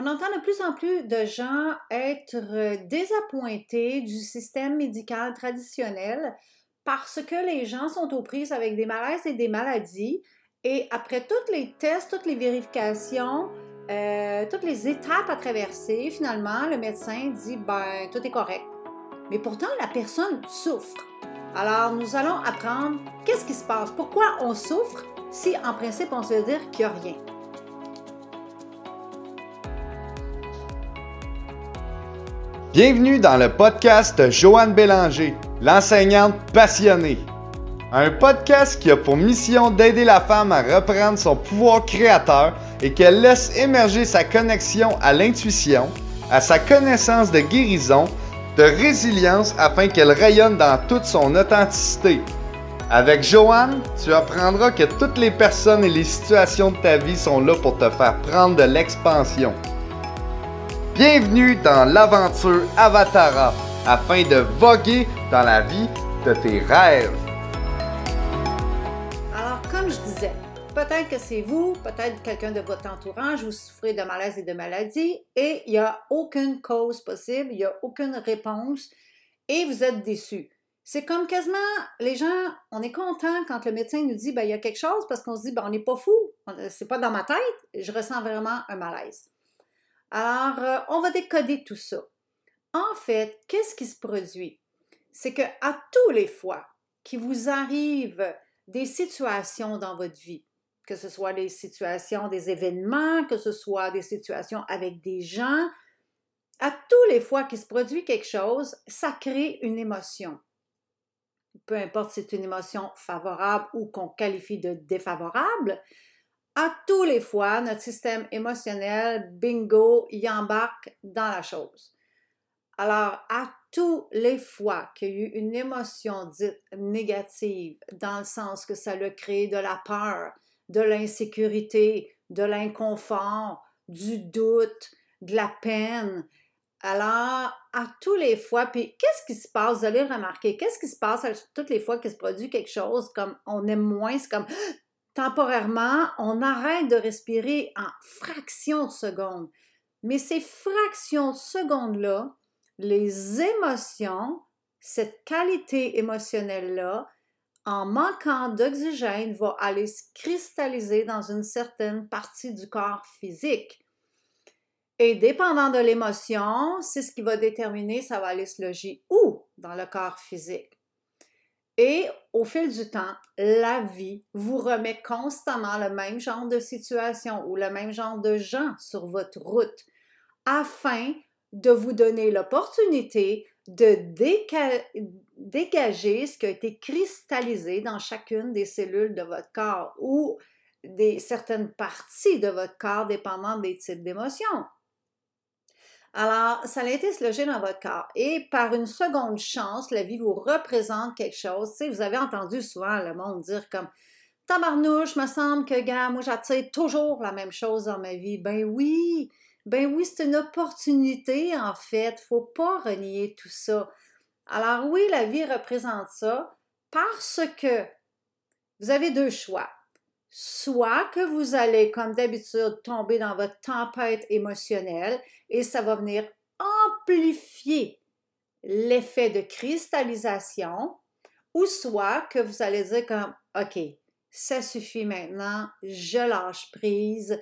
On entend de plus en plus de gens être désappointés du système médical traditionnel parce que les gens sont aux prises avec des malaises et des maladies. Et après tous les tests, toutes les vérifications, euh, toutes les étapes à traverser, finalement, le médecin dit ben tout est correct. Mais pourtant, la personne souffre. Alors, nous allons apprendre qu'est-ce qui se passe, pourquoi on souffre si en principe on se veut dire qu'il n'y a rien? Bienvenue dans le podcast Joanne Bélanger, l'enseignante passionnée. Un podcast qui a pour mission d'aider la femme à reprendre son pouvoir créateur et qu'elle laisse émerger sa connexion à l'intuition, à sa connaissance de guérison, de résilience afin qu'elle rayonne dans toute son authenticité. Avec Joanne, tu apprendras que toutes les personnes et les situations de ta vie sont là pour te faire prendre de l'expansion. Bienvenue dans l'aventure Avatara afin de voguer dans la vie de tes rêves. Alors, comme je disais, peut-être que c'est vous, peut-être quelqu'un de votre entourage, vous souffrez de malaise et de maladie et il n'y a aucune cause possible, il n'y a aucune réponse et vous êtes déçu. C'est comme quasiment les gens, on est content quand le médecin nous dit ben, il y a quelque chose parce qu'on se dit ben, on n'est pas fou, c'est pas dans ma tête, je ressens vraiment un malaise. Alors, euh, on va décoder tout ça. En fait, qu'est-ce qui se produit? C'est que à tous les fois qu'il vous arrive des situations dans votre vie, que ce soit des situations, des événements, que ce soit des situations avec des gens, à tous les fois qu'il se produit quelque chose, ça crée une émotion. Peu importe si c'est une émotion favorable ou qu'on qualifie de défavorable, à tous les fois, notre système émotionnel, bingo, y embarque dans la chose. Alors, à tous les fois qu'il y a eu une émotion dite négative, dans le sens que ça a créé de la peur, de l'insécurité, de l'inconfort, du doute, de la peine, alors, à tous les fois, puis qu'est-ce qui se passe? Vous allez remarquer, qu'est-ce qui se passe toutes les fois qu'il se produit quelque chose comme on aime moins, c'est comme temporairement, on arrête de respirer en fractions de secondes. Mais ces fractions de secondes-là, les émotions, cette qualité émotionnelle-là, en manquant d'oxygène, va aller se cristalliser dans une certaine partie du corps physique. Et dépendant de l'émotion, c'est ce qui va déterminer ça va aller se loger où dans le corps physique. Et au fil du temps, la vie vous remet constamment le même genre de situation ou le même genre de gens sur votre route afin de vous donner l'opportunité de dégager ce qui a été cristallisé dans chacune des cellules de votre corps ou des certaines parties de votre corps dépendant des types d'émotions. Alors, ça a été se loger dans votre corps. Et par une seconde chance, la vie vous représente quelque chose. Vous avez entendu souvent le monde dire comme Tabarnouche, me semble que, gars, moi, j'attire toujours la même chose dans ma vie. Ben oui, ben oui, c'est une opportunité, en fait. Faut pas renier tout ça. Alors, oui, la vie représente ça parce que vous avez deux choix soit que vous allez, comme d'habitude, tomber dans votre tempête émotionnelle et ça va venir amplifier l'effet de cristallisation, ou soit que vous allez dire comme, OK, ça suffit maintenant, je lâche prise,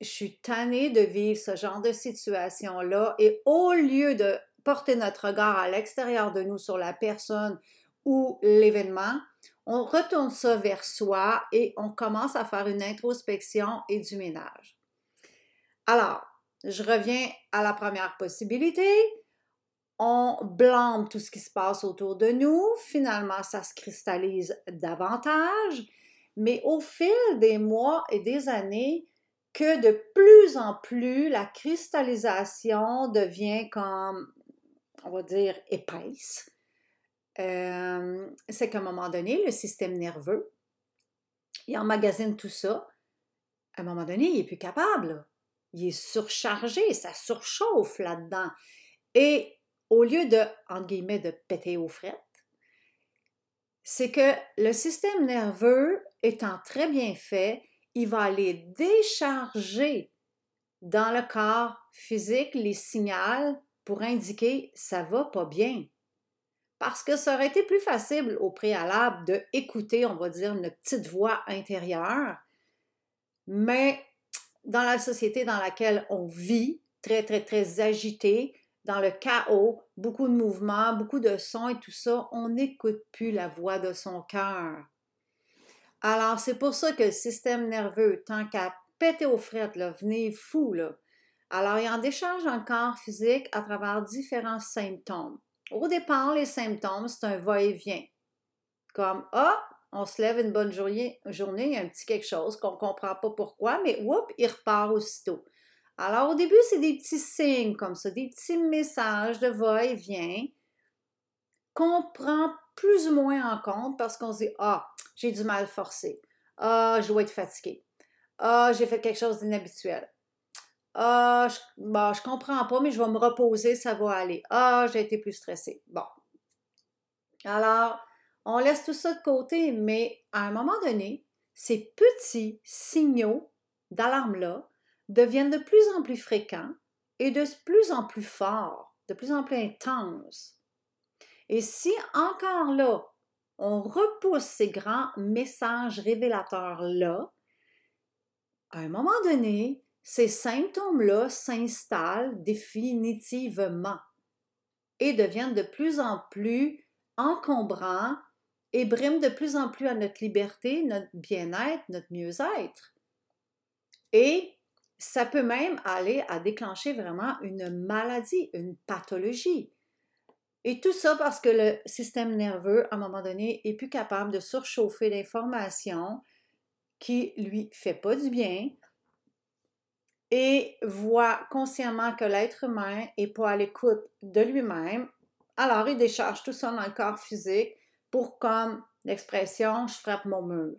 je suis tannée de vivre ce genre de situation-là, et au lieu de porter notre regard à l'extérieur de nous sur la personne ou l'événement, on retourne ça vers soi et on commence à faire une introspection et du ménage. Alors, je reviens à la première possibilité. On blâme tout ce qui se passe autour de nous. Finalement, ça se cristallise davantage. Mais au fil des mois et des années, que de plus en plus la cristallisation devient comme, on va dire, épaisse c'est qu'à un moment donné, le système nerveux, il emmagasine tout ça. À un moment donné, il n'est plus capable. Il est surchargé, ça surchauffe là-dedans. Et au lieu de, entre guillemets, de péter aux frettes, c'est que le système nerveux étant très bien fait, il va aller décharger dans le corps physique les signaux pour indiquer ça va pas bien. Parce que ça aurait été plus facile au préalable de écouter, on va dire, une petite voix intérieure, mais dans la société dans laquelle on vit, très, très, très agité, dans le chaos, beaucoup de mouvements, beaucoup de sons et tout ça, on n'écoute plus la voix de son cœur. Alors, c'est pour ça que le système nerveux, tant qu'à péter aux frettes, là, venez fou. Alors, il en décharge le corps physique à travers différents symptômes. Au départ, les symptômes, c'est un va-et-vient. Comme, ah, on se lève une bonne journée, journée, il y a un petit quelque chose qu'on ne comprend pas pourquoi, mais whoop, il repart aussitôt. Alors, au début, c'est des petits signes comme ça, des petits messages de va-et-vient qu'on prend plus ou moins en compte parce qu'on se dit Ah, j'ai du mal forcé. Ah, je dois être fatigué. Ah, j'ai fait quelque chose d'inhabituel. Ah, je, bon, je comprends pas, mais je vais me reposer, ça va aller. Ah, j'ai été plus stressé. Bon. Alors, on laisse tout ça de côté, mais à un moment donné, ces petits signaux d'alarme-là deviennent de plus en plus fréquents et de plus en plus forts, de plus en plus intenses. Et si encore là, on repousse ces grands messages révélateurs-là, à un moment donné, ces symptômes-là s'installent définitivement et deviennent de plus en plus encombrants et briment de plus en plus à notre liberté, notre bien-être, notre mieux-être. Et ça peut même aller à déclencher vraiment une maladie, une pathologie. Et tout ça parce que le système nerveux, à un moment donné, est plus capable de surchauffer l'information qui lui fait pas du bien et voit consciemment que l'être humain est pas à l'écoute de lui-même. Alors, il décharge tout ça dans le corps physique pour comme l'expression je frappe mon mur.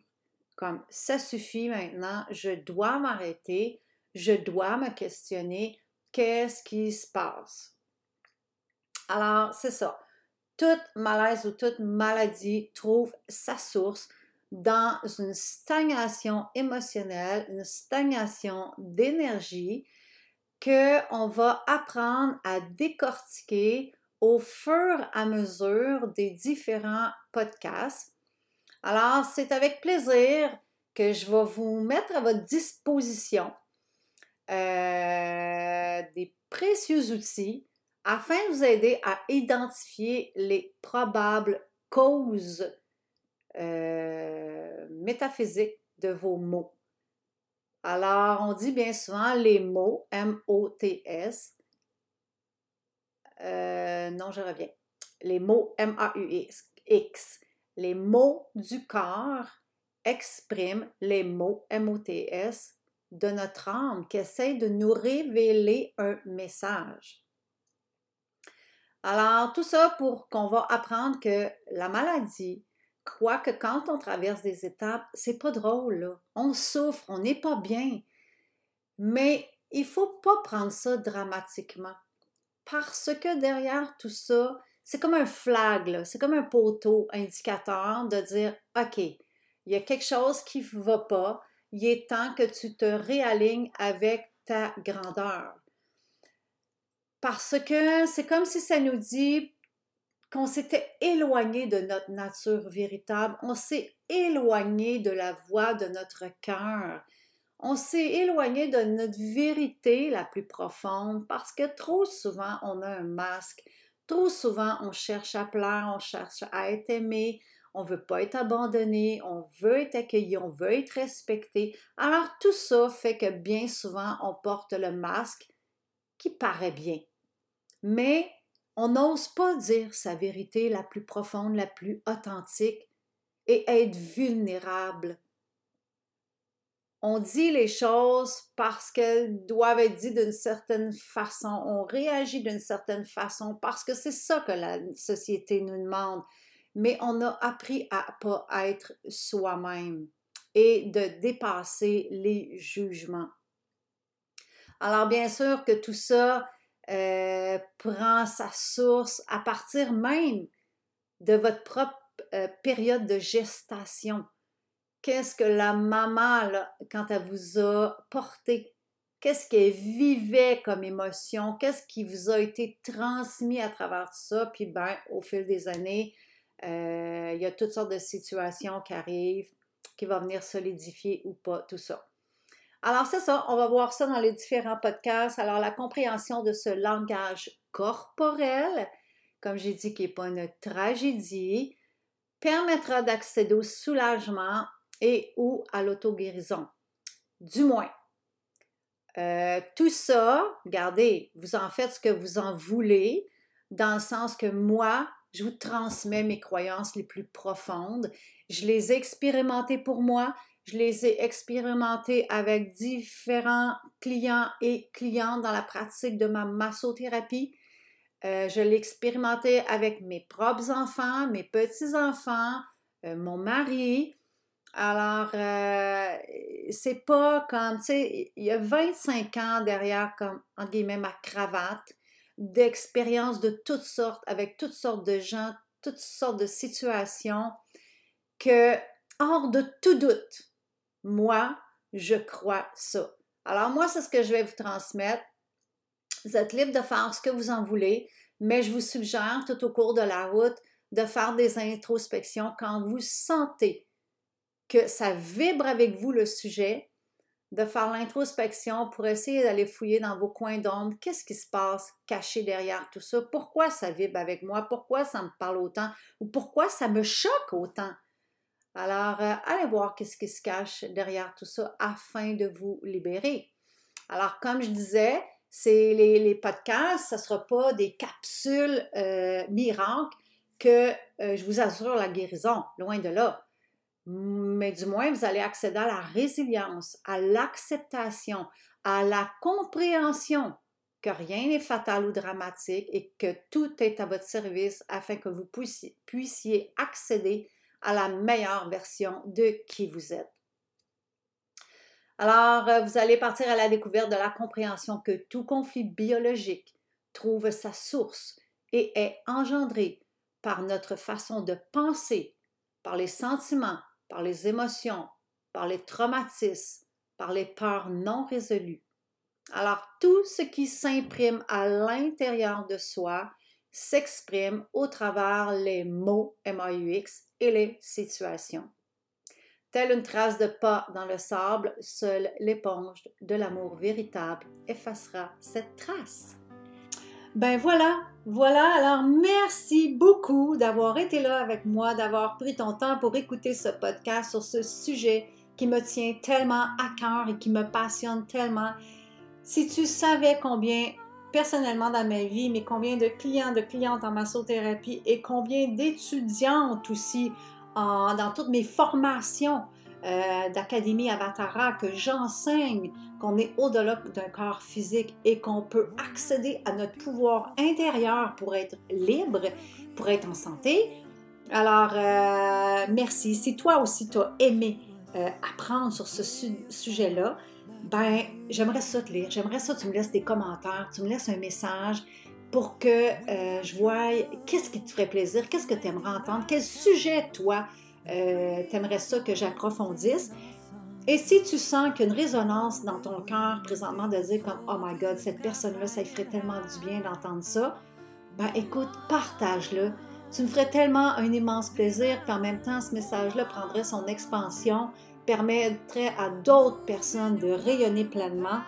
Comme ça suffit maintenant, je dois m'arrêter, je dois me questionner qu'est-ce qui se passe? Alors, c'est ça. Toute malaise ou toute maladie trouve sa source dans une stagnation émotionnelle, une stagnation d'énergie que on va apprendre à décortiquer au fur et à mesure des différents podcasts. Alors, c'est avec plaisir que je vais vous mettre à votre disposition euh, des précieux outils afin de vous aider à identifier les probables causes euh, métaphysiques de vos mots. Alors, on dit bien souvent les mots, M-O-T-S, euh, non, je reviens. Les mots M-A-U-X. Les mots du corps expriment les mots M-O-T-S de notre âme qui essaie de nous révéler un message. Alors, tout ça pour qu'on va apprendre que la maladie, quoique quand on traverse des étapes, c'est pas drôle, on souffre, on n'est pas bien. Mais il faut pas prendre ça dramatiquement parce que derrière tout ça, c'est comme un flag, c'est comme un poteau indicateur de dire OK, il y a quelque chose qui ne va pas, il est temps que tu te réalignes avec ta grandeur. Parce que c'est comme si ça nous dit qu'on s'était éloigné de notre nature véritable, on s'est éloigné de la voix de notre cœur on s'est éloigné de notre vérité la plus profonde parce que trop souvent on a un masque, trop souvent on cherche à plaire, on cherche à être aimé, on veut pas être abandonné, on veut être accueilli, on veut être respecté. Alors tout ça fait que bien souvent on porte le masque qui paraît bien. Mais on n'ose pas dire sa vérité la plus profonde, la plus authentique et être vulnérable on dit les choses parce qu'elles doivent être dites d'une certaine façon, on réagit d'une certaine façon parce que c'est ça que la société nous demande. Mais on a appris à pas être soi-même et de dépasser les jugements. Alors bien sûr que tout ça euh, prend sa source à partir même de votre propre euh, période de gestation. Qu'est-ce que la maman, quand elle vous a porté, qu'est-ce qu'elle vivait comme émotion, qu'est-ce qui vous a été transmis à travers ça, puis ben, au fil des années, euh, il y a toutes sortes de situations qui arrivent, qui vont venir solidifier ou pas tout ça. Alors, c'est ça, on va voir ça dans les différents podcasts. Alors, la compréhension de ce langage corporel, comme j'ai dit, qui n'est pas une tragédie, permettra d'accéder au soulagement et ou à l'auto-guérison. Du moins, euh, tout ça, regardez, vous en faites ce que vous en voulez, dans le sens que moi, je vous transmets mes croyances les plus profondes. Je les ai expérimentées pour moi, je les ai expérimentées avec différents clients et clientes dans la pratique de ma massothérapie. Euh, je l'ai expérimenté avec mes propres enfants, mes petits-enfants, euh, mon mari. Alors, euh, c'est pas comme, tu sais, il y a 25 ans derrière, comme, entre guillemets, ma cravate, d'expériences de toutes sortes, avec toutes sortes de gens, toutes sortes de situations, que, hors de tout doute, moi, je crois ça. Alors, moi, c'est ce que je vais vous transmettre. Vous êtes libre de faire ce que vous en voulez, mais je vous suggère tout au cours de la route de faire des introspections quand vous sentez que ça vibre avec vous le sujet, de faire l'introspection pour essayer d'aller fouiller dans vos coins d'ombre, qu'est-ce qui se passe caché derrière tout ça, pourquoi ça vibre avec moi, pourquoi ça me parle autant? Ou pourquoi ça me choque autant? Alors, euh, allez voir qu'est-ce qui se cache derrière tout ça afin de vous libérer. Alors, comme je disais, c'est les, podcasts, ce ne sera pas des capsules euh, miracles que euh, je vous assure la guérison, loin de là. Mais du moins, vous allez accéder à la résilience, à l'acceptation, à la compréhension que rien n'est fatal ou dramatique et que tout est à votre service afin que vous puissiez accéder à la meilleure version de qui vous êtes. Alors, euh, vous allez partir à la découverte de la compréhension que tout conflit biologique trouve sa source et est engendré par notre façon de penser, par les sentiments, par les émotions, par les traumatismes, par les peurs non résolues. Alors, tout ce qui s'imprime à l'intérieur de soi s'exprime au travers les mots MAUX et les situations. Telle une trace de pas dans le sable, seule l'éponge de l'amour véritable effacera cette trace. Ben voilà, voilà. Alors merci beaucoup d'avoir été là avec moi, d'avoir pris ton temps pour écouter ce podcast sur ce sujet qui me tient tellement à cœur et qui me passionne tellement. Si tu savais combien personnellement dans ma vie, mais combien de clients, de clientes en massothérapie et combien d'étudiantes aussi dans toutes mes formations euh, d'Académie Avatara que j'enseigne qu'on est au-delà d'un corps physique et qu'on peut accéder à notre pouvoir intérieur pour être libre, pour être en santé. Alors, euh, merci. Si toi aussi tu as aimé euh, apprendre sur ce sujet-là, ben, j'aimerais ça te lire. J'aimerais ça que tu me laisses des commentaires, tu me laisses un message pour que euh, je voie qu'est-ce qui te ferait plaisir, qu'est-ce que tu aimerais entendre, quel sujet, toi, euh, tu aimerais ça que j'approfondisse. Et si tu sens qu'une résonance dans ton cœur présentement de dire comme Oh my God, cette personne-là, ça lui ferait tellement du bien d'entendre ça, ben écoute, partage-le. Tu me ferais tellement un immense plaisir, puis en même temps, ce message-là prendrait son expansion, permettrait à d'autres personnes de rayonner pleinement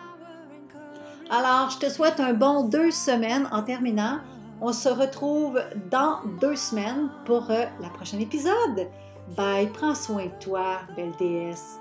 alors, je te souhaite un bon deux semaines en terminant. On se retrouve dans deux semaines pour euh, la prochaine épisode. Bye, prends soin de toi, belle déesse.